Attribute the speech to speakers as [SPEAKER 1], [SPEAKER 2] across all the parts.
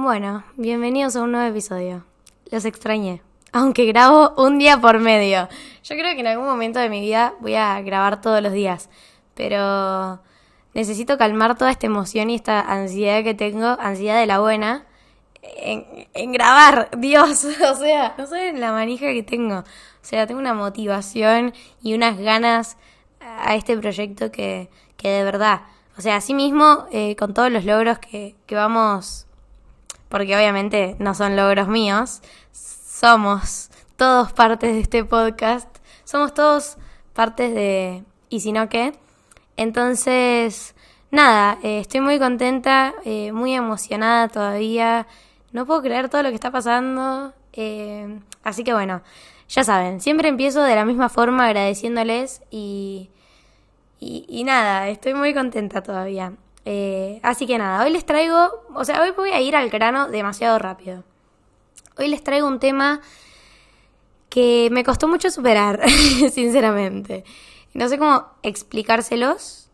[SPEAKER 1] Bueno, bienvenidos a un nuevo episodio. Los extrañé. Aunque grabo un día por medio. Yo creo que en algún momento de mi vida voy a grabar todos los días. Pero necesito calmar toda esta emoción y esta ansiedad que tengo, ansiedad de la buena, en, grabar. Dios, o sea, no saben la manija que tengo. O sea, tengo una motivación y unas ganas a este proyecto que, que de verdad. O sea, así mismo, eh, con todos los logros que, que vamos porque obviamente no son logros míos, somos todos partes de este podcast, somos todos partes de ¿Y si no qué? Entonces, nada, eh, estoy muy contenta, eh, muy emocionada todavía, no puedo creer todo lo que está pasando, eh, así que bueno, ya saben, siempre empiezo de la misma forma agradeciéndoles y, y, y nada, estoy muy contenta todavía. Eh, así que nada, hoy les traigo, o sea, hoy voy a ir al grano demasiado rápido. Hoy les traigo un tema que me costó mucho superar, sinceramente. No sé cómo explicárselos,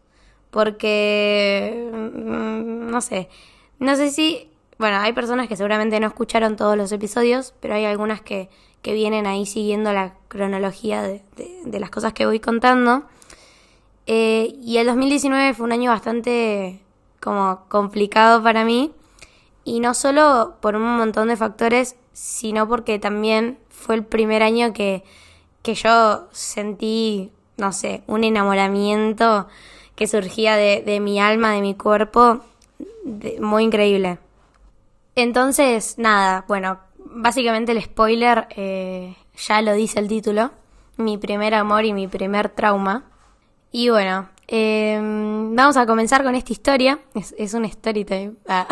[SPEAKER 1] porque, mm, no sé, no sé si, bueno, hay personas que seguramente no escucharon todos los episodios, pero hay algunas que, que vienen ahí siguiendo la cronología de, de, las cosas que voy contando. Eh, y el 2019 fue un año bastante como complicado para mí. Y no solo por un montón de factores, sino porque también fue el primer año que, que yo sentí, no sé, un enamoramiento que surgía de, de mi alma, de mi cuerpo, muy increíble. Entonces, nada, bueno, básicamente el spoiler eh, ya lo dice el título, mi primer amor y mi primer trauma. Y bueno, eh, vamos a comenzar con esta historia. Es, un story time. Ah,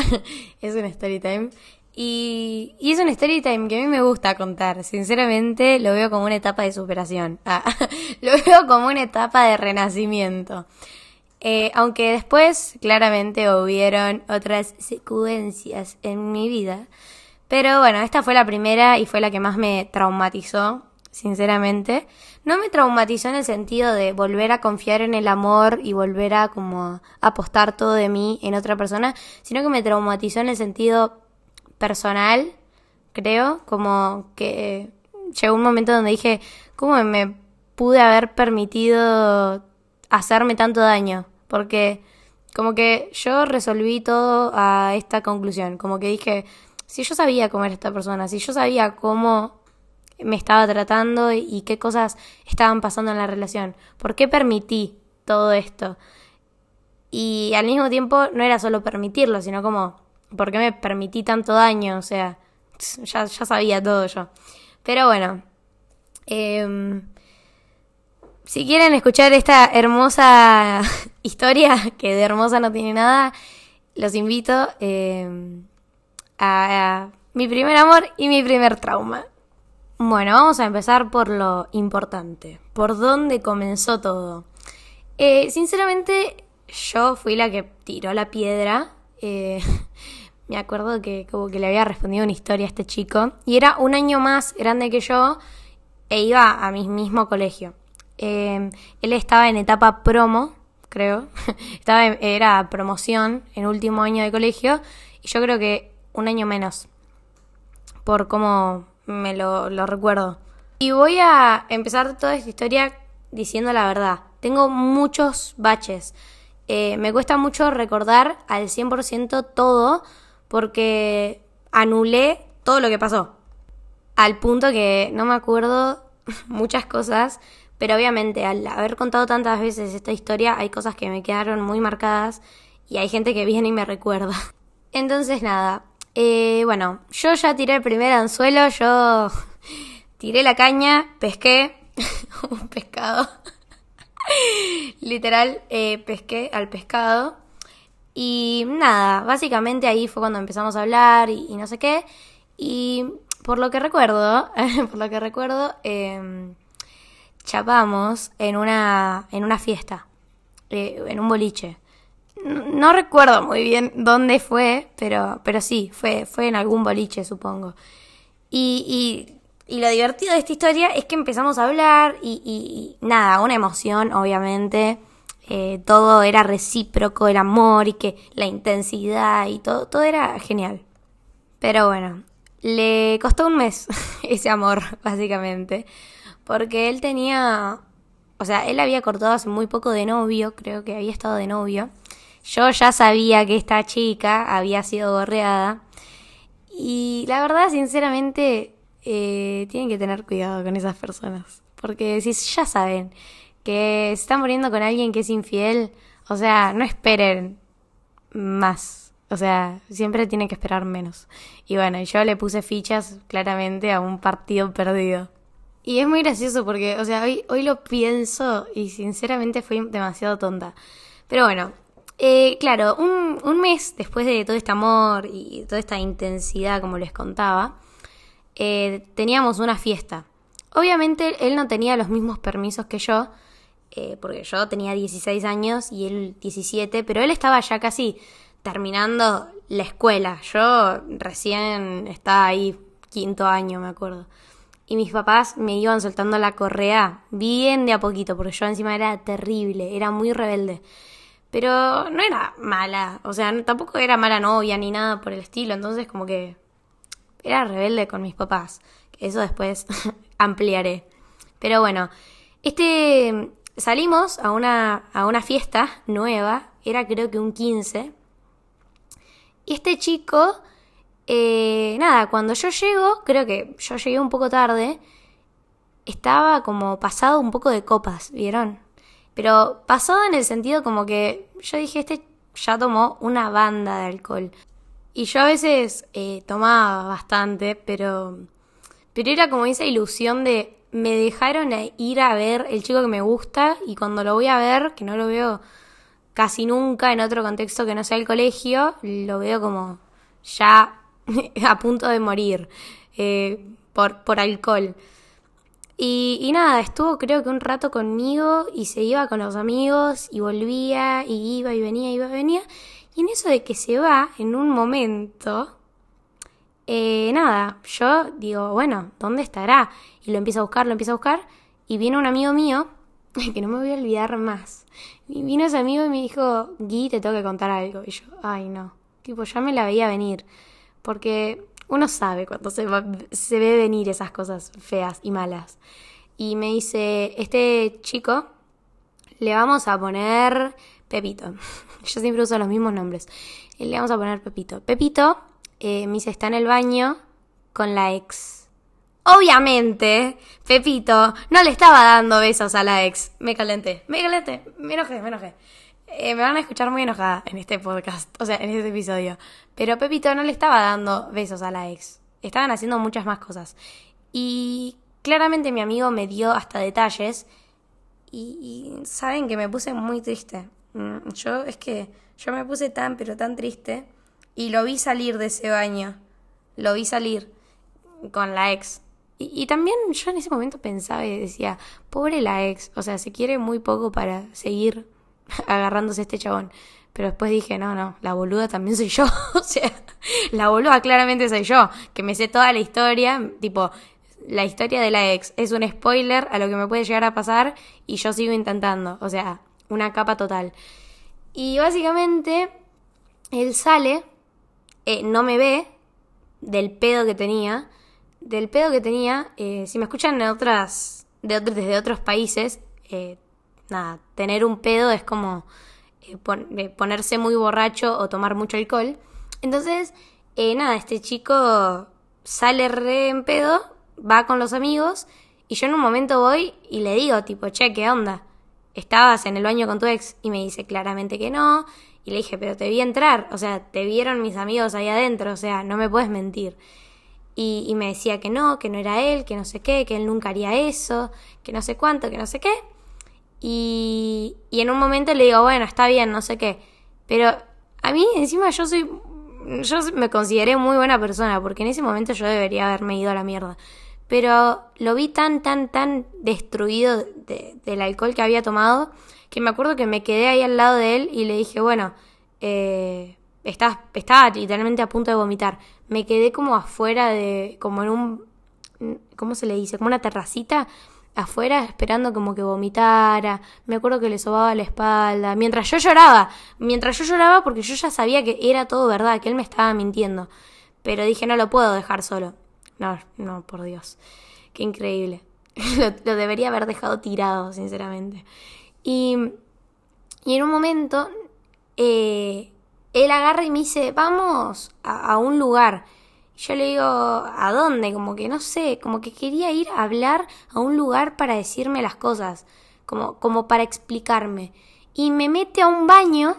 [SPEAKER 1] es un story time. Y, y, es un story time que a mí me gusta contar. Sinceramente, lo veo como una etapa de superación. Ah, lo veo como una etapa de renacimiento. Eh, aunque después, claramente, hubieron otras secuencias en mi vida. Pero bueno, esta fue la primera y fue la que más me traumatizó sinceramente. No me traumatizó en el sentido de volver a confiar en el amor y volver a como apostar todo de mí en otra persona, sino que me traumatizó en el sentido personal, creo, como que llegó un momento donde dije, ¿cómo me pude haber permitido hacerme tanto daño? Porque como que yo resolví todo a esta conclusión, como que dije, si yo sabía cómo era esta persona, si yo sabía cómo me estaba tratando y qué cosas estaban pasando en la relación. ¿Por qué permití todo esto? Y al mismo tiempo no era solo permitirlo, sino como, ¿por qué me permití tanto daño? O sea, ya, ya sabía todo yo. Pero bueno, em, si quieren escuchar esta hermosa historia, que de hermosa no tiene nada, los invito em, a mi primer amor y mi primer trauma. Bueno, vamos a empezar por lo importante, por dónde comenzó todo. Eh, sinceramente, yo fui la que tiró la piedra. Eh, me acuerdo que como que le había respondido una historia a este chico y era un año más grande que yo e iba a mi mismo colegio. Eh, él estaba en etapa promo, creo. estaba era promoción en último año de colegio y yo creo que un año menos por cómo me lo, recuerdo. Y voy a empezar toda esta historia diciendo la verdad. Tengo muchos baches. Eh, me cuesta mucho recordar al 100% todo porque anulé todo lo que pasó. Al punto que no me acuerdo muchas cosas, pero obviamente al haber contado tantas veces esta historia hay cosas que me quedaron muy marcadas y hay gente que viene y me recuerda. Entonces nada, eh, bueno, yo ya tiré el primer anzuelo, yo tiré la caña, pesqué un pescado. Literal, eh, pesqué al pescado. Y nada, básicamente ahí fue cuando empezamos a hablar y, no sé qué. Y por lo que recuerdo, por lo que recuerdo, eh, chapamos en una, en una fiesta, eh, en un boliche no recuerdo muy bien dónde fue, pero, pero sí, fue, fue en algún boliche, supongo. Y, y, y lo divertido de esta historia es que empezamos a hablar y, y nada, una emoción, obviamente. Eh, todo era recíproco, el amor y que la intensidad y todo, todo era genial. Pero bueno, le costó un mes ese amor, básicamente. Porque él tenía. O sea, él había cortado hace muy poco de novio, creo que había estado de novio. Yo ya sabía que esta chica había sido gorreada. Y la verdad, sinceramente, eh, tienen que tener cuidado con esas personas. Porque si ya saben que se están muriendo con alguien que es infiel, o sea, no esperen más. O sea, siempre tienen que esperar menos. Y bueno, yo le puse fichas claramente a un partido perdido. Y es muy gracioso porque, o sea, hoy, hoy lo pienso y sinceramente fui demasiado tonta. Pero bueno, eh, claro, un, un, mes después de todo este amor y toda esta intensidad, como les contaba, eh, teníamos una fiesta. Obviamente él no tenía los mismos permisos que yo, eh, porque yo tenía 16 años y él 17, pero él estaba ya casi terminando la escuela. Yo recién estaba ahí, quinto año, me acuerdo. Y mis papás me iban soltando la correa bien de a poquito, porque yo encima era terrible, era muy rebelde. Pero no era mala, o sea, tampoco era mala novia ni nada por el estilo, entonces como que era rebelde con mis papás. Eso después ampliaré. Pero bueno, este salimos a una, a una fiesta nueva, era creo que un 15. Y este chico, eh, nada, cuando yo llego, creo que yo llegué un poco tarde, estaba como pasado un poco de copas, ¿vieron? Pero pasado en el sentido como que yo dije, este ya tomó una banda de alcohol. Y yo a veces eh, tomaba bastante, pero, pero era como esa ilusión de me dejaron ir a ver el chico que me gusta y cuando lo voy a ver, que no lo veo casi nunca en otro contexto que no sea el colegio, lo veo como ya a punto de morir eh, por, por alcohol. Y, y, nada, estuvo creo que un rato conmigo y se iba con los amigos y volvía y iba y venía, iba y venía. Y en eso de que se va, en un momento, eh, nada, yo digo, bueno, ¿dónde estará? Y lo empiezo a buscar, lo empiezo a buscar, y viene un amigo mío, que no me voy a olvidar más. Y vino ese amigo y me dijo, Gui, te tengo que contar algo. Y yo, ay, no. Tipo, ya me la veía venir. Porque uno sabe cuando se, ve venir esas cosas feas y malas. Y me dice, este chico, le vamos a poner Pepito. Yo siempre uso los mismos nombres. Le vamos a poner Pepito. Pepito eh, me dice, está en el baño con la ex. Obviamente, Pepito no le estaba dando besos a la ex. Me calenté, me calenté, me enojé, me enojé. Eh, me van a escuchar muy enojada en este podcast, o sea, en este episodio. Pero Pepito no le estaba dando besos a la ex. Estaban haciendo muchas más cosas. Y claramente mi amigo me dio hasta detalles. Y, y saben que me puse muy triste. Mm, yo es que yo me puse tan pero tan triste y lo vi salir de ese baño. Lo vi salir con la ex. Y, también yo en ese momento pensaba y decía, pobre la ex, o sea, se quiere muy poco para seguir agarrándose este chabón. Pero después dije, no, no, la boluda también soy yo. o sea, la boluda claramente soy yo, que me sé toda la historia, tipo, la historia de la ex es un spoiler a lo que me puede llegar a pasar y yo sigo intentando. O sea, una capa total. Y básicamente, él sale, eh, no me ve del pedo que tenía, del pedo que tenía, eh, si me escuchan en otras, de desde otros países, eh, nada, tener un pedo es como ponerse muy borracho o tomar mucho alcohol. Entonces, nada, este chico sale re en pedo, va con los amigos, y yo en un momento voy y le digo, tipo, che, ¿qué onda? ¿estabas en el baño con tu ex? Y me dice claramente que no. Y le dije, pero te vi entrar, o sea, te vieron mis amigos ahí adentro, o sea, no me puedes mentir. Y, y me decía que no, que no era él, que no sé qué, que él nunca haría eso, que no sé cuánto, que no sé qué. Y, en un momento le digo, bueno, está bien, no sé qué. Pero a mí encima yo soy, yo me consideré muy buena persona, porque en ese momento yo debería haberme ido a la mierda pero lo vi tan, tan, tan destruido del alcohol que había tomado, que me acuerdo que me quedé ahí al lado de él y le dije, bueno, eh, estaba, estaba literalmente a punto de vomitar. Me quedé como afuera de, como en un, ¿cómo se le dice? Como una terracita afuera esperando como que vomitara. Me acuerdo que le sobaba la espalda. Mientras yo lloraba. Mientras yo lloraba porque yo ya sabía que era todo verdad, que él me estaba mintiendo. pero dije, no lo puedo dejar solo. No, no, por Dios. Qué increíble. lo, debería haber dejado tirado, sinceramente. Y, y en un momento, eh, él agarra y me dice, vamos a, a un lugar. Yo le digo, ¿a dónde? Como que no sé, como que quería ir a hablar a un lugar para decirme las cosas, como, como para explicarme. Y me mete a un baño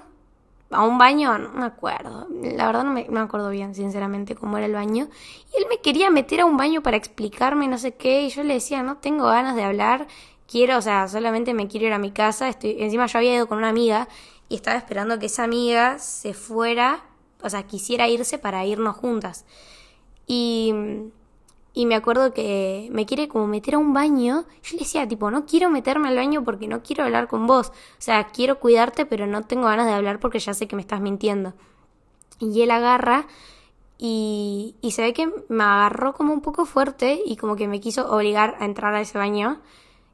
[SPEAKER 1] a un baño, no me acuerdo. La verdad no me, me, acuerdo bien, sinceramente, cómo era el baño. Y él me quería meter a un baño para explicarme no sé qué. Y yo le decía, no tengo ganas de hablar. Quiero, o sea, solamente me quiero ir a mi casa. Estoy, encima yo había ido con una amiga y estaba esperando que esa amiga se fuera, o sea, quisiera irse para irnos juntas. Y y me acuerdo que me quiere como meter a un baño. Yo le decía, tipo, no quiero meterme al baño porque no quiero hablar con vos. O sea, quiero cuidarte, pero no tengo ganas de hablar porque ya sé que me estás mintiendo. Y él agarra y, y se ve que me agarró como un poco fuerte y como que me quiso obligar a entrar a ese baño.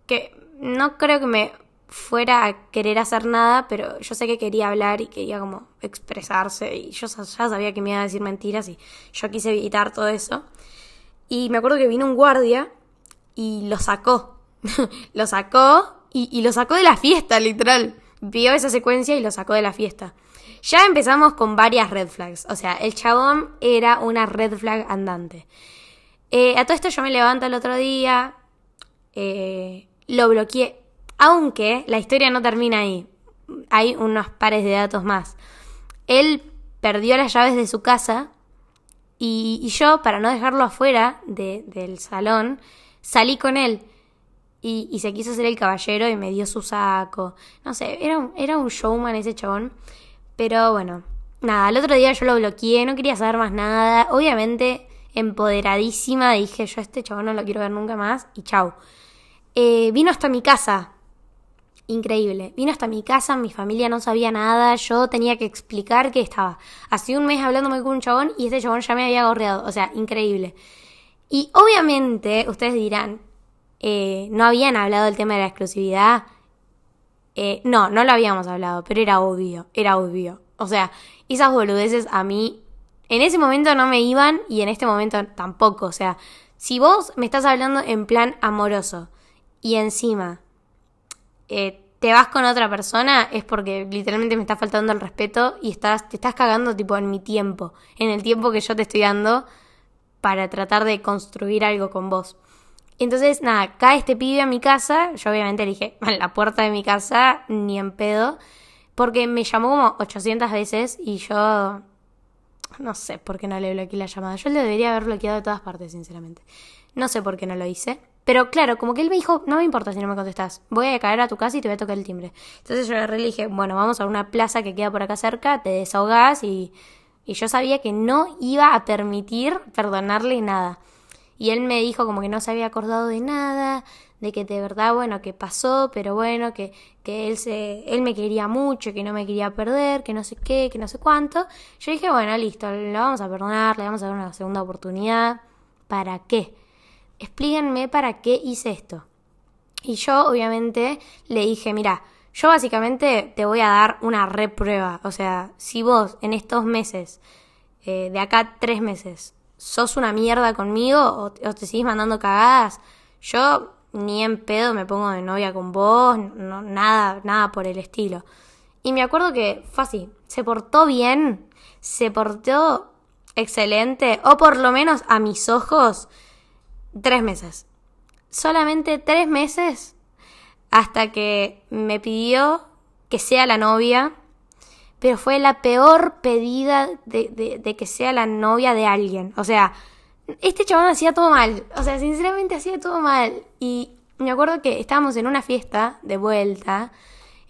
[SPEAKER 1] Que no creo que me fuera a querer hacer nada, pero yo sé que quería hablar y quería como expresarse y yo ya sabía que me iba a decir mentiras y yo quise evitar todo eso. Y me acuerdo que vino un guardia y lo sacó. lo sacó y, lo sacó de la fiesta, literal. Vio esa secuencia y lo sacó de la fiesta. Ya empezamos con varias red flags. O sea, el chabón era una red flag andante. Eh, a todo esto yo me levanto el otro día, eh, lo bloqueé. Aunque la historia no termina ahí. Hay unos pares de datos más. Él perdió las llaves de su casa y, yo, para no dejarlo afuera del salón, salí con él. Y, se quiso hacer el caballero y me dio su saco. No sé, era un, showman ese chabón. Pero bueno, nada, el otro día yo lo bloqueé, no quería saber más nada. Obviamente, empoderadísima, dije yo este chabón no lo quiero ver nunca más y chau. Eh, vino hasta mi casa increíble. Vino hasta mi casa, mi familia no sabía nada, yo tenía que explicar que estaba hace un mes hablándome con un chabón y este chabón ya me había gorreado, o sea, increíble. Y obviamente ustedes dirán, eh, no habían hablado del tema de la exclusividad. Eh, no, no lo habíamos hablado, pero era obvio, era obvio. O sea, esas boludeces a mí en ese momento no me iban y en este momento tampoco. O sea, si vos me estás hablando en plan amoroso y encima eh, te vas con otra persona es porque literalmente me está faltando el respeto y estás, te estás cagando tipo en mi tiempo, en el tiempo que yo te estoy dando para tratar de construir algo con vos. Entonces, nada, cae este pibe a mi casa, yo obviamente dije, a la puerta de mi casa, ni en pedo, porque me llamó como 800 veces y yo no sé por qué no le bloqueé la llamada. Yo le debería haber bloqueado de todas partes, sinceramente. No sé por qué no lo hice. Pero claro, como que él me dijo, no me importa si no me contestas, voy a caer a tu casa y te voy a tocar el timbre. Entonces yo le dije, bueno, vamos a una plaza que queda por acá cerca, te desahogás y, yo sabía que no iba a permitir perdonarle nada. Y él me dijo como que no se había acordado de nada, de que de verdad, bueno, que pasó, pero bueno, que, que él, se, él me quería mucho, que no me quería perder, que no sé qué, que no sé cuánto. Yo dije, bueno, listo, le vamos a perdonar, le vamos a dar una segunda oportunidad. ¿Para qué? Explíquenme para qué hice esto. Y yo obviamente le dije, mira, yo básicamente te voy a dar una reprueba. O sea, si vos en estos meses, eh, de acá tres meses, sos una mierda conmigo o, te sigues mandando cagadas, yo ni en pedo me pongo de novia con vos, no, nada, nada por el estilo. Y me acuerdo que fue así, se portó bien, se portó excelente, o por lo menos a mis ojos, tres meses. Solamente tres meses hasta que me pidió que sea la novia, pero fue la peor pedida de, de, que sea la novia de alguien. O sea, este chabón hacía todo mal. O sea, sinceramente hacía todo mal. Y me acuerdo que estábamos en una fiesta, de vuelta,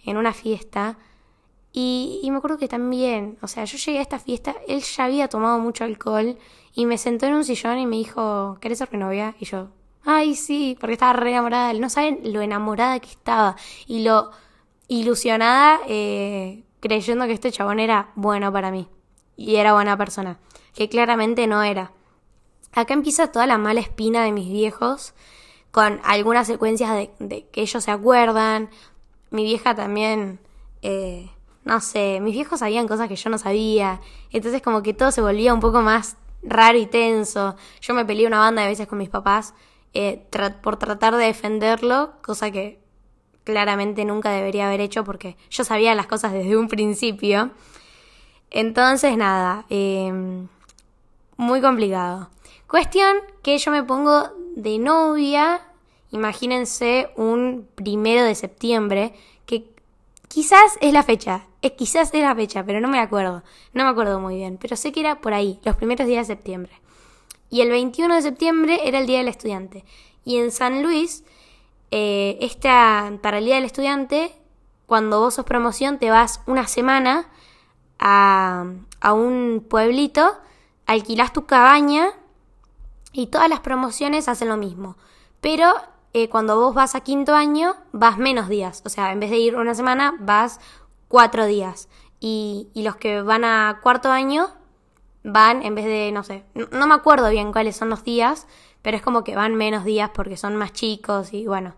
[SPEAKER 1] en una fiesta, y, y, me acuerdo que también, o sea, yo llegué a esta fiesta, él ya había tomado mucho alcohol y me sentó en un sillón y me dijo, ¿querés ser mi novia? Y yo, ay, sí, porque estaba re enamorada. No saben lo enamorada que estaba y lo ilusionada eh, creyendo que este chabón era bueno para mí y era buena persona, que claramente no era. Acá empieza toda la mala espina de mis viejos con algunas secuencias de, de que ellos se acuerdan. Mi vieja también... Eh, no sé, mis viejos sabían cosas que yo no sabía, entonces como que todo se volvía un poco más raro y tenso. Yo me peleé una banda de veces con mis papás eh, por tratar de defenderlo, cosa que claramente nunca debería haber hecho porque yo sabía las cosas desde un principio. Entonces, nada, em, muy complicado. Cuestión que yo me pongo de novia, imagínense un primero de septiembre, que quizás es la fecha, es, quizás es la fecha, pero no me acuerdo, no me acuerdo muy bien, pero sé que era por ahí, los primeros días de septiembre. Y el 21 de septiembre era el Día del Estudiante. Y en San Luis, eh, esta, para el Día del Estudiante, cuando vos sos promoción, te vas una semana a, a un pueblito, alquilás tu cabaña y todas las promociones hacen lo mismo. Pero eh, cuando vos vas a quinto año, vas menos días. O sea, en vez de ir una semana, vas cuatro días. Y, y los que van a cuarto año van en vez de, no sé, no, me acuerdo bien cuáles son los días, pero es como que van menos días porque son más chicos y bueno,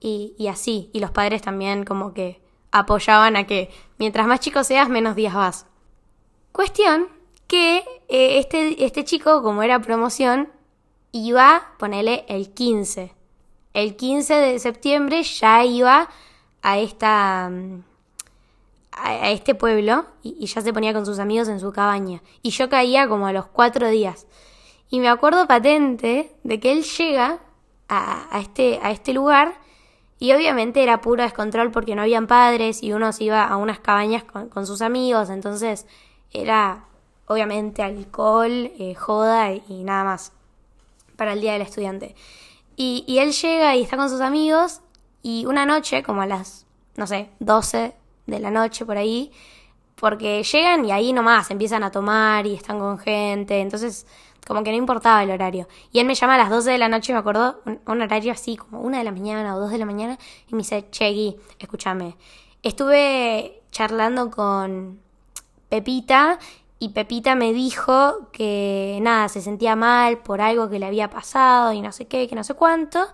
[SPEAKER 1] y, así. Y los padres también como que apoyaban a que mientras más chico seas, menos días vas. Cuestión que eh, este, este chico, como era promoción, iba, ponele, el 15. El 15 de septiembre ya iba a esta mm, a, este pueblo y, ya se ponía con sus amigos en su cabaña. Y yo caía como a los cuatro días. Y me acuerdo patente de que él llega a, este, a este lugar y obviamente era puro descontrol porque no habían padres y uno se iba a unas cabañas con, sus amigos, entonces era obviamente alcohol, eh, joda y, nada más para el Día del Estudiante. Y, y él llega y está con sus amigos y una noche, como a las, no sé, 12 de la noche por ahí, porque llegan y ahí nomás empiezan a tomar y están con gente, entonces como que no importaba el horario. Y él me llama a las 12 de la noche, me acuerdo, un, horario así, como una de la mañana o dos de la mañana, y me dice, Che, escúchame, estuve charlando con Pepita y Pepita me dijo que nada, se sentía mal por algo que le había pasado y no sé qué, que no sé cuánto.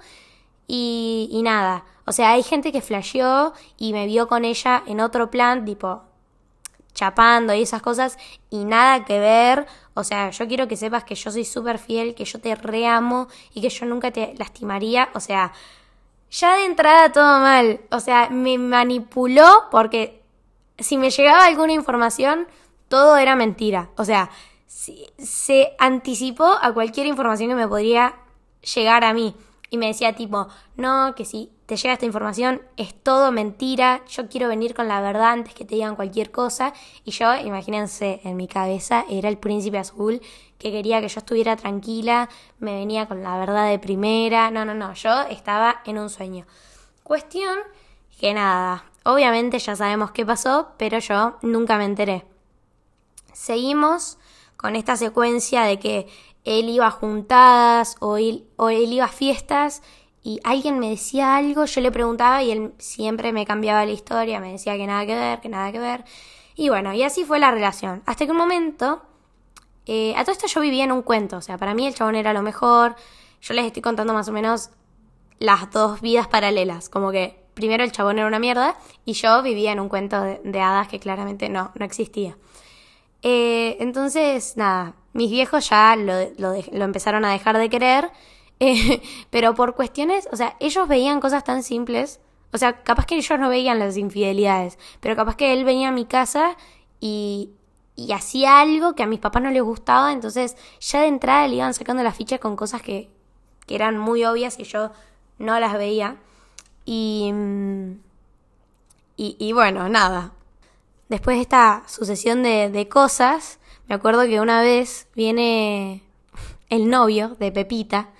[SPEAKER 1] Y, y nada, o sea, hay gente que flasheó y me vio con ella en otro plan, tipo, chapando y esas cosas, y nada que ver. O sea, yo quiero que sepas que yo soy súper fiel, que yo te reamo y que yo nunca te lastimaría. O sea, ya de entrada todo mal. O sea, me manipuló porque si me llegaba alguna información, todo era mentira. O sea, se anticipó a cualquier información que me podría llegar a mí y me decía tipo, no, que si te llega esta información es todo mentira, yo quiero venir con la verdad antes que te digan cualquier cosa. Y yo, imagínense, en mi cabeza era el príncipe azul que quería que yo estuviera tranquila, me venía con la verdad de primera. No, no, no, yo estaba en un sueño. Cuestión que nada, obviamente ya sabemos qué pasó, pero yo nunca me enteré. Seguimos con esta secuencia de que él iba juntadas o él, o él iba a fiestas y alguien me decía algo, yo le preguntaba y él siempre me cambiaba la historia, me decía que nada que ver, que nada que ver. Y bueno, y así fue la relación. Hasta que un momento, eh, a todo esto yo vivía en un cuento, o sea, para mí el chabón era lo mejor. Yo les estoy contando más o menos las dos vidas paralelas, como que primero el chabón era una mierda y yo vivía en un cuento de, hadas que claramente no, no existía. Eh, entonces, nada, mis viejos ya lo, lo, empezaron a dejar de querer, eh, pero por cuestiones, o sea, ellos veían cosas tan simples, o sea, capaz que ellos no veían las infidelidades, pero capaz que él venía a mi casa y, y hacía algo que a mis papás no les gustaba, entonces ya de entrada le iban sacando la ficha con cosas que, que eran muy obvias y yo no las veía. Y, y, y bueno, nada. Después de esta sucesión de, de cosas, me acuerdo que una vez viene el novio de Pepita,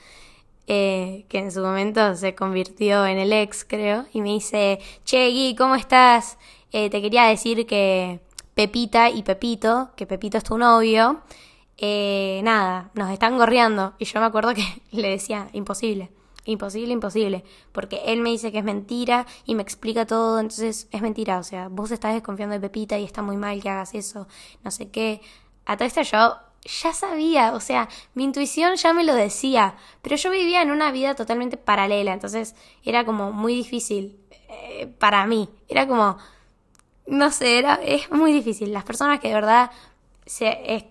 [SPEAKER 1] eh, que en su momento se convirtió en el ex, creo, y me dice, Che, Gui, ¿cómo estás? Eh, te quería decir que Pepita y Pepito, que Pepito es tu novio, eh, nada, nos están gorreando. Y yo me acuerdo que le decía, imposible, imposible, imposible, porque él me dice que es mentira y me explica todo, entonces es mentira, o sea, vos estás desconfiando de Pepita y está muy mal que hagas eso, no sé qué a todo esto yo ya sabía, o sea, mi intuición ya me lo decía, pero yo vivía en una vida totalmente paralela, entonces era como muy difícil eh, para mí, era como, no sé, era, es muy difícil. Las personas que de verdad se,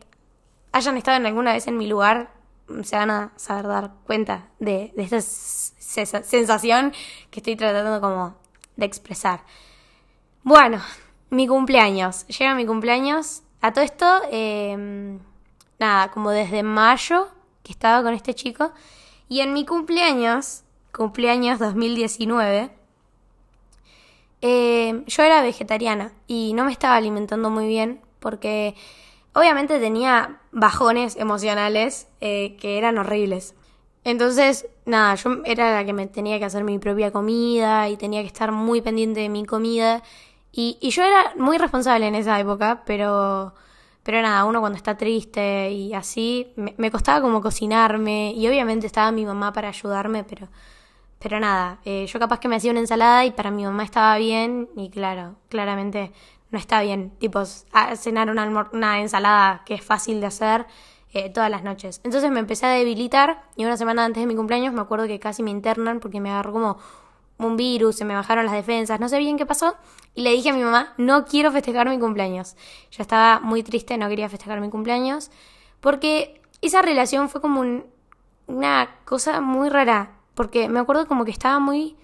[SPEAKER 1] hayan estado en alguna vez en mi lugar se van a saber dar cuenta de, de esta sensación que estoy tratando como de expresar. Bueno, mi cumpleaños. Llega mi cumpleaños. A todo esto, em, nada, como desde mayo que estaba con este chico. Y en mi cumpleaños, cumpleaños 2019, em, yo era vegetariana y no me estaba alimentando muy bien porque obviamente tenía bajones emocionales eh, que eran horribles. Entonces, nada, yo era la que me tenía que hacer mi propia comida y tenía que estar muy pendiente de mi comida. Y, y yo era muy responsable en esa época, pero, pero nada, uno cuando está triste y así, me, costaba como cocinarme y obviamente estaba mi mamá para ayudarme, pero, pero nada, eh, yo capaz que me hacía una ensalada y para mi mamá estaba bien y claro, claramente no está bien, tipo, cenar una, una ensalada que es fácil de hacer eh, todas las noches. Entonces me empecé a debilitar y una semana antes de mi cumpleaños me acuerdo que casi me internan porque me agarró como un virus, se me bajaron las defensas, no sé bien qué pasó y le dije a mi mamá, no quiero festejar mi cumpleaños. Yo estaba muy triste, no quería festejar mi cumpleaños porque esa relación fue como una cosa muy rara, porque me acuerdo como que estaba muy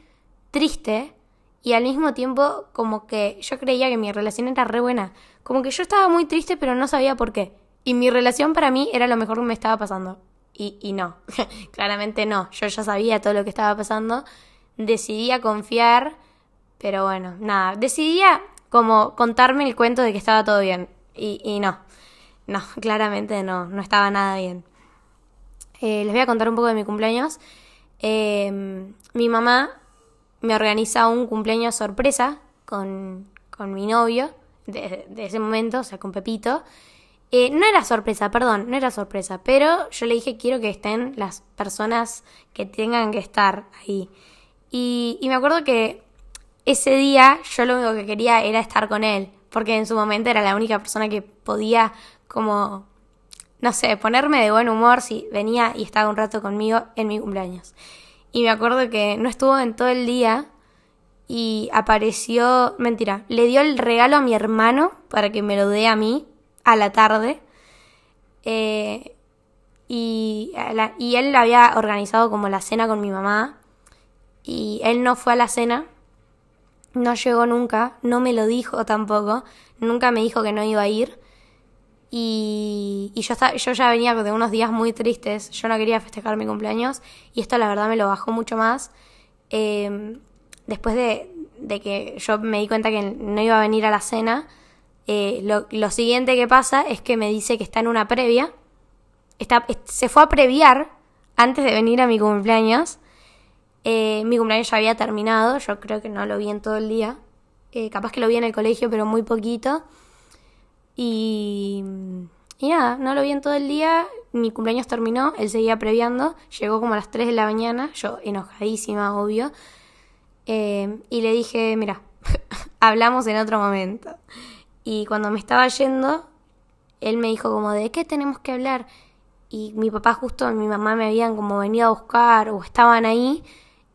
[SPEAKER 1] triste y al mismo tiempo como que yo creía que mi relación era re buena. Como que yo estaba muy triste pero no sabía por qué. Y mi relación para mí era lo mejor que me estaba pasando. Y, y no, claramente no. Yo ya sabía todo lo que estaba pasando. Decidía confiar, pero bueno, nada. Decidía como contarme el cuento de que estaba todo bien. Y, y no, no, claramente no, no estaba nada bien. Eh, les voy a contar un poco de mi cumpleaños. Eh, mi mamá me organiza un cumpleaños sorpresa con, con mi novio de, ese momento, o sea, con Pepito. Eh, no era sorpresa, perdón, no era sorpresa, pero yo le dije quiero que estén las personas que tengan que estar ahí. Y, y me acuerdo que ese día yo lo único que quería era estar con él, porque en su momento era la única persona que podía como, no sé, ponerme de buen humor si venía y estaba un rato conmigo en mi cumpleaños. Y me acuerdo que no estuvo en todo el día y apareció, mentira, le dio el regalo a mi hermano para que me lo dé a mí a la tarde. Eh, y, y él había organizado como la cena con mi mamá y él no fue a la cena, no llegó nunca, no me lo dijo tampoco, nunca me dijo que no iba a ir. Y, yo, ya venía de unos días muy tristes, yo no quería festejar mi cumpleaños y esto la verdad me lo bajó mucho más. Em, después de, que yo me di cuenta que no iba a venir a la cena, eh, lo, siguiente que pasa es que me dice que está en una previa, está, se fue a previar antes de venir a mi cumpleaños. Eh, mi cumpleaños ya había terminado, yo creo que no lo vi en todo el día, eh, capaz que lo vi en el colegio, pero muy poquito. Y, y nada, no lo vi en todo el día. Mi cumpleaños terminó, él seguía previando. Llegó como a las 3 de la mañana, yo enojadísima, obvio. Eh, y le dije, mira, hablamos en otro momento. Y cuando me estaba yendo, él me dijo como, ¿de qué tenemos que hablar? Y mi papá justo, mi mamá me habían como venido a buscar o estaban ahí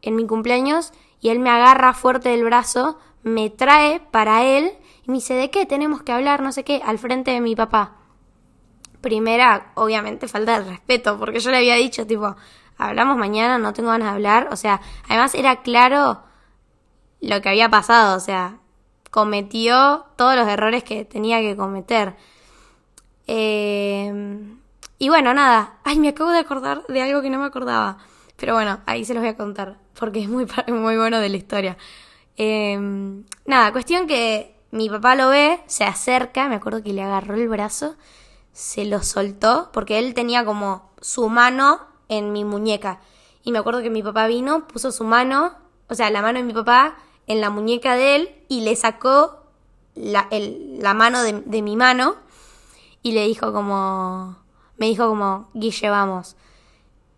[SPEAKER 1] en mi cumpleaños y él me agarra fuerte del brazo, me trae para él y me dice, ¿de qué tenemos que hablar? No sé qué, al frente de mi papá. Primera, obviamente, falta de respeto, porque yo le había dicho, tipo, hablamos mañana, no tengo ganas de hablar. O sea, además era claro lo que había pasado, o sea, cometió todos los errores que tenía que cometer. Eh, y bueno, nada, ay, me acabo de acordar de algo que no me acordaba. Pero bueno, ahí se los voy a contar, porque es muy, muy bueno de la historia. Eh, nada, cuestión que mi papá lo ve, se acerca, me acuerdo que le agarró el brazo, se lo soltó, porque él tenía como su mano en mi muñeca. Y me acuerdo que mi papá vino, puso su mano, o sea, la mano de mi papá en la muñeca de él y le sacó la, mano de, mi mano y le dijo como, me dijo como, Guille, vamos.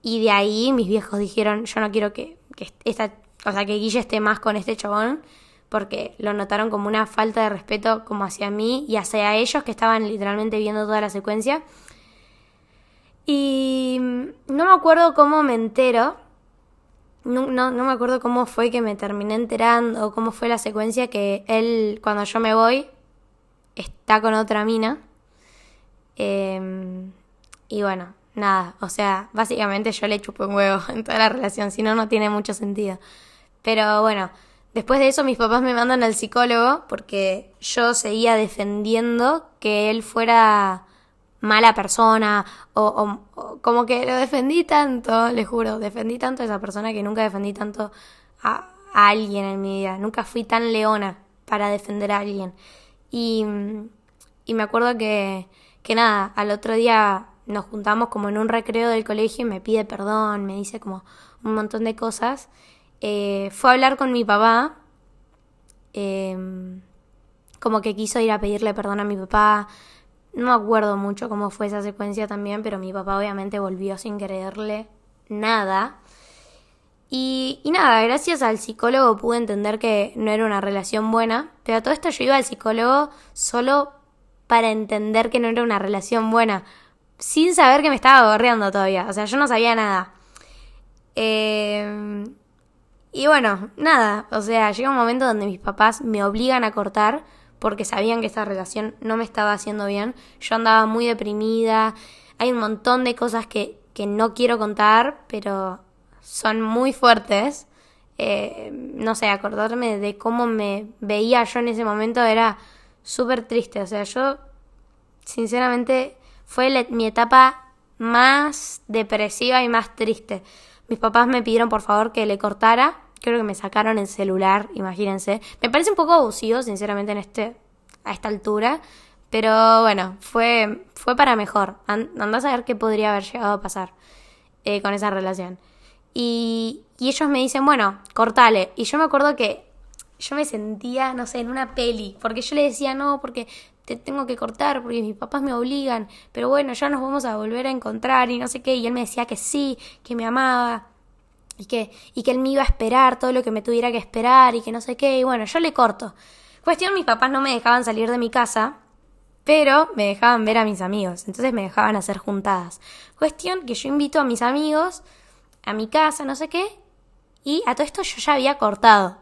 [SPEAKER 1] Y de ahí mis viejos dijeron, yo no quiero que, que esta, o sea, que Guille esté más con este chabón porque lo notaron como una falta de respeto como hacia mí y hacia ellos que estaban literalmente viendo toda la secuencia. Y no me acuerdo cómo me entero, no, no, me acuerdo cómo fue que me terminé enterando, cómo fue la secuencia que él, cuando yo me voy, está con otra mina. Em, y bueno, nada, o sea, básicamente yo le chupé un huevo en toda la relación, si no, no tiene mucho sentido. Pero bueno, después de eso mis papás me mandan al psicólogo porque yo seguía defendiendo que él fuera mala persona o, como que lo defendí tanto, le juro, defendí tanto a esa persona que nunca defendí tanto a, alguien en mi vida, nunca fui tan leona para defender a alguien. Y, y me acuerdo que, que nada, al otro día nos juntamos como en un recreo del colegio y me pide perdón, me dice como un montón de cosas. Eh, fue a hablar con mi papá, em, como que quiso ir a pedirle perdón a mi papá. No me acuerdo mucho cómo fue esa secuencia también, pero mi papá obviamente volvió sin creerle nada. Y, y, nada, gracias al psicólogo pude entender que no era una relación buena, pero a todo esto yo iba al psicólogo solo para entender que no era una relación buena, sin saber que me estaba gorreando todavía. O sea, yo no sabía nada. Eh, y bueno, nada. O sea, llega un momento donde mis papás me obligan a cortar porque sabían que esta relación no me estaba haciendo bien. Yo andaba muy deprimida. Hay un montón de cosas que, que no quiero contar, pero son muy fuertes. Eh, no sé, acordarme de cómo me veía yo en ese momento era súper triste. O sea, yo, sinceramente, fue mi etapa más depresiva y más triste. Mis papás me pidieron por favor que le cortara. Creo que me sacaron el celular, imagínense. Me parece un poco abusivo, sinceramente, en este, a esta altura. Pero bueno, fue, fue para mejor. Andás a ver qué podría haber llegado a pasar eh, con esa relación. Y, y ellos me dicen, bueno, cortale. Y yo me acuerdo que yo me sentía, no sé, en una peli. Porque yo le decía, no, porque te tengo que cortar porque mis papás me obligan, pero bueno, ya nos vamos a volver a encontrar y no sé qué, y él me decía que sí, que me amaba y que, y que él me iba a esperar todo lo que me tuviera que esperar y que no sé qué, y bueno, yo le corto. Cuestión, mis papás no me dejaban salir de mi casa, pero me dejaban ver a mis amigos, entonces me dejaban hacer juntadas. Cuestión que yo invito a mis amigos a mi casa, no sé qué, y a todo esto yo ya había cortado.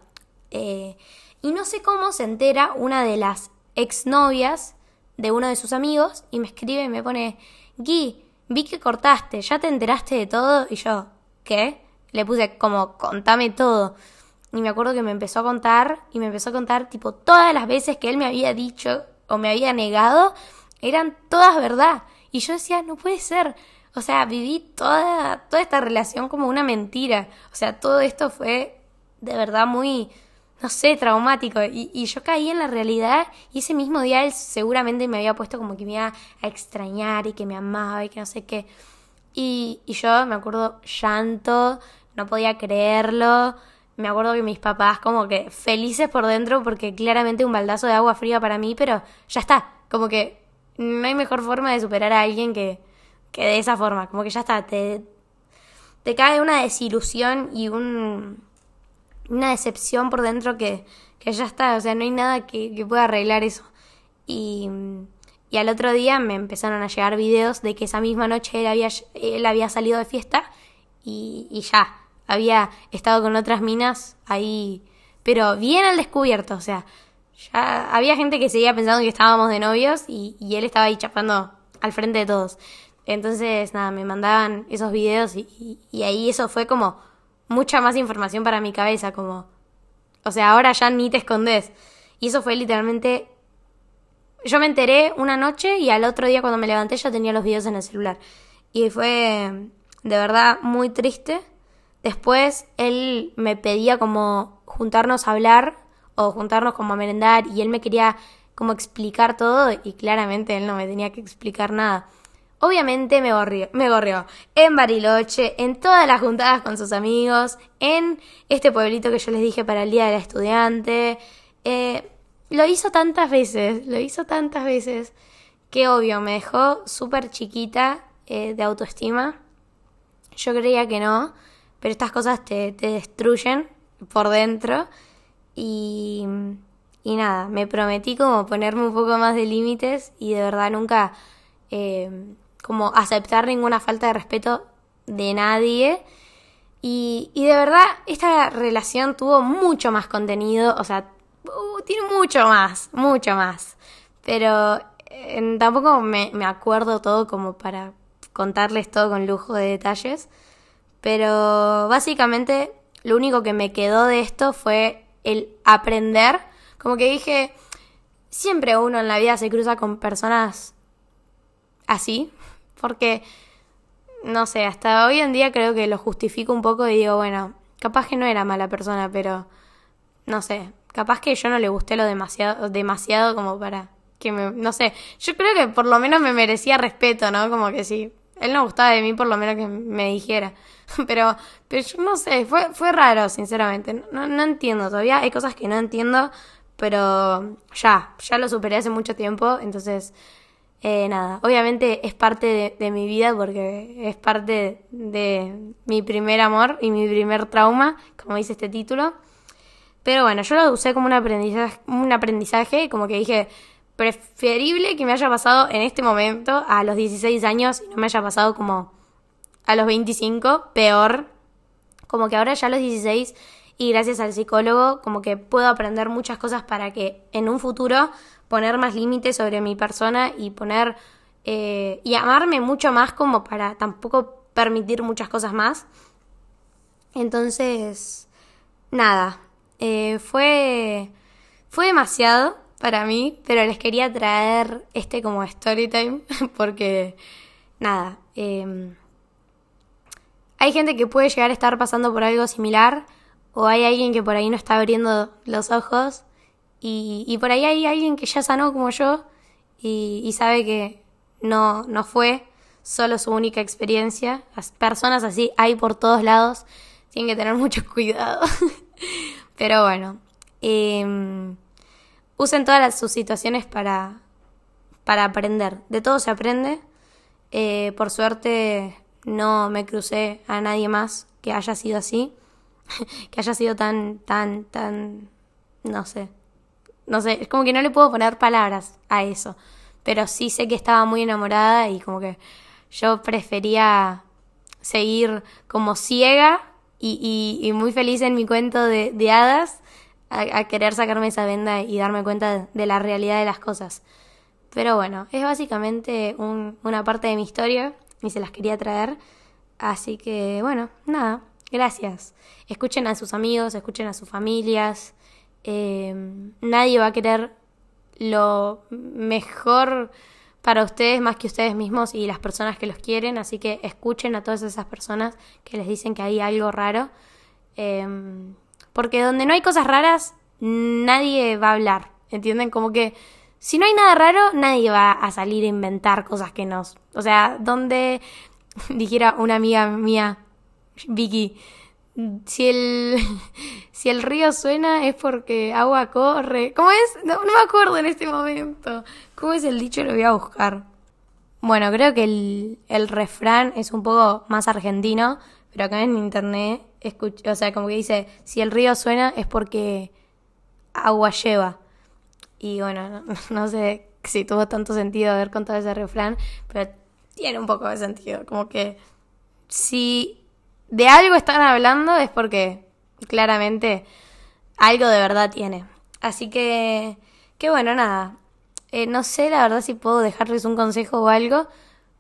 [SPEAKER 1] Eh, y no sé cómo se entera una de las exnovias de uno de sus amigos y me escribe y me pone, Gui, vi que cortaste, ¿ya te enteraste de todo? Y yo, ¿qué? Le puse como, contame todo. Y me acuerdo que me empezó a contar y me empezó a contar tipo todas las veces que él me había dicho o me había negado, eran todas verdad. Y yo decía, no puede ser. O sea, viví toda, toda esta relación como una mentira. O sea, todo esto fue de verdad muy, no sé, traumático. Y, yo caí en la realidad y ese mismo día él seguramente me había puesto como que me iba a extrañar y que me amaba y que no sé qué. Y, y yo me acuerdo llanto, no podía creerlo. Me acuerdo que mis papás como que felices por dentro porque claramente un baldazo de agua fría para mí, pero ya está. Como que no hay mejor forma de superar a alguien que, que de esa forma. Como que ya está, te, te cae una desilusión y un una decepción por dentro que, que ya está, o sea, no hay nada que, pueda arreglar eso. Y, y, al otro día me empezaron a llegar videos de que esa misma noche él había, él había salido de fiesta y, y ya, había estado con otras minas ahí, pero bien al descubierto, o sea, ya había gente que seguía pensando que estábamos de novios y, y él estaba ahí chapando al frente de todos. Entonces, nada, me mandaban esos videos y, y ahí eso fue como mucha más información para mi cabeza, como, o sea, ahora ya ni te escondes. Y eso fue literalmente, yo me enteré una noche y al otro día cuando me levanté ya tenía los videos en el celular. Y fue de verdad muy triste. Después él me pedía como juntarnos a hablar o juntarnos como a merendar y él me quería como explicar todo y claramente él no me tenía que explicar nada. Obviamente me, gorrió, me en Bariloche, en todas las juntadas con sus amigos, en este pueblito que yo les dije para el Día del Estudiante. Eh, lo hizo tantas veces, lo hizo tantas veces, que obvio, me dejó súper chiquita eh, de autoestima. Yo creía que no, pero estas cosas te, te destruyen por dentro. Y, y nada, me prometí como ponerme un poco más de límites y de verdad nunca... Eh, como aceptar ninguna falta de respeto de nadie. Y, y de verdad, esta relación tuvo mucho más contenido, o sea, uh, tiene mucho más, mucho más. Pero eh, tampoco me, me, acuerdo todo como para contarles todo con lujo de detalles. Pero básicamente lo único que me quedó de esto fue el aprender. Como que dije, siempre uno en la vida se cruza con personas así. Porque, no sé, hasta hoy en día creo que lo justifico un poco y digo, bueno, capaz que no era mala persona, pero no sé, capaz que yo no le gusté lo demasiado, demasiado como para que me, no sé, yo creo que por lo menos me merecía respeto, ¿no? Como que si él no gustaba de mí, por lo menos que me dijera. Pero, pero yo no sé, fue, fue raro, sinceramente. No, no entiendo todavía, hay cosas que no entiendo, pero ya, ya lo superé hace mucho tiempo, entonces, eh, nada, obviamente es parte de, mi vida porque es parte de mi primer amor y mi primer trauma, como dice este título. Pero bueno, yo lo usé como un un aprendizaje como que dije, preferible que me haya pasado en este momento a los 16 años y no me haya pasado como a los 25, peor. Como que ahora ya a los 16 y gracias al psicólogo como que puedo aprender muchas cosas para que en un futuro poner más límites sobre mi persona y poner eh, y amarme mucho más como para tampoco permitir muchas cosas más. Entonces, nada, eh, fue, fue demasiado para mí, pero les quería traer este como story time porque, nada, em, hay gente que puede llegar a estar pasando por algo similar o hay alguien que por ahí no está abriendo los ojos y, por ahí hay alguien que ya sanó como yo y, y sabe que no, no fue solo su única experiencia. Las personas así hay por todos lados, tienen que tener mucho cuidado. Pero bueno, eh, usen todas sus situaciones para, para aprender. De todo se aprende. Eh, por suerte no me crucé a nadie más que haya sido así, que haya sido tan, tan, tan, no sé, no sé, es como que no le puedo poner palabras a eso, pero sí sé que estaba muy enamorada y como que yo prefería seguir como ciega y, y, muy feliz en mi cuento de, de hadas a, querer sacarme esa venda y darme cuenta de la realidad de las cosas. Pero bueno, es básicamente una parte de mi historia y se las quería traer. Así que bueno, nada, gracias. Escuchen a sus amigos, escuchen a sus familias. Em, nadie va a querer lo mejor para ustedes más que ustedes mismos y las personas que los quieren. Así que escuchen a todas esas personas que les dicen que hay algo raro. Eh, porque donde no hay cosas raras, nadie va a hablar. ¿Entienden? Como que si no hay nada raro, nadie va a salir a inventar cosas que nos. O sea, donde dijera una amiga mía, Vicky, si el, si el río suena es porque agua corre. ¿Cómo es? No, no, me acuerdo en este momento. ¿Cómo es el dicho? Lo voy a buscar. Bueno, creo que el, el refrán es un poco más argentino, pero acá en internet o sea, como que dice, si el río suena es porque agua lleva. Y bueno, no, sé si tuvo tanto sentido haber contado ese refrán, pero tiene un poco de sentido. Como que si de algo están hablando es porque claramente algo de verdad tiene. Así que, que bueno, nada. Eh, no sé la verdad si puedo dejarles un consejo o algo.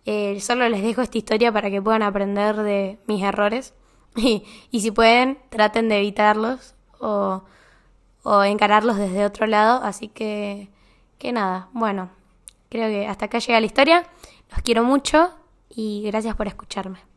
[SPEAKER 1] Eh, solo les dejo esta historia para que puedan aprender de mis errores. Y, y si pueden, traten de evitarlos o, o encararlos desde otro lado. Así que, que nada, bueno, creo que hasta acá llega la historia. Los quiero mucho y gracias por escucharme.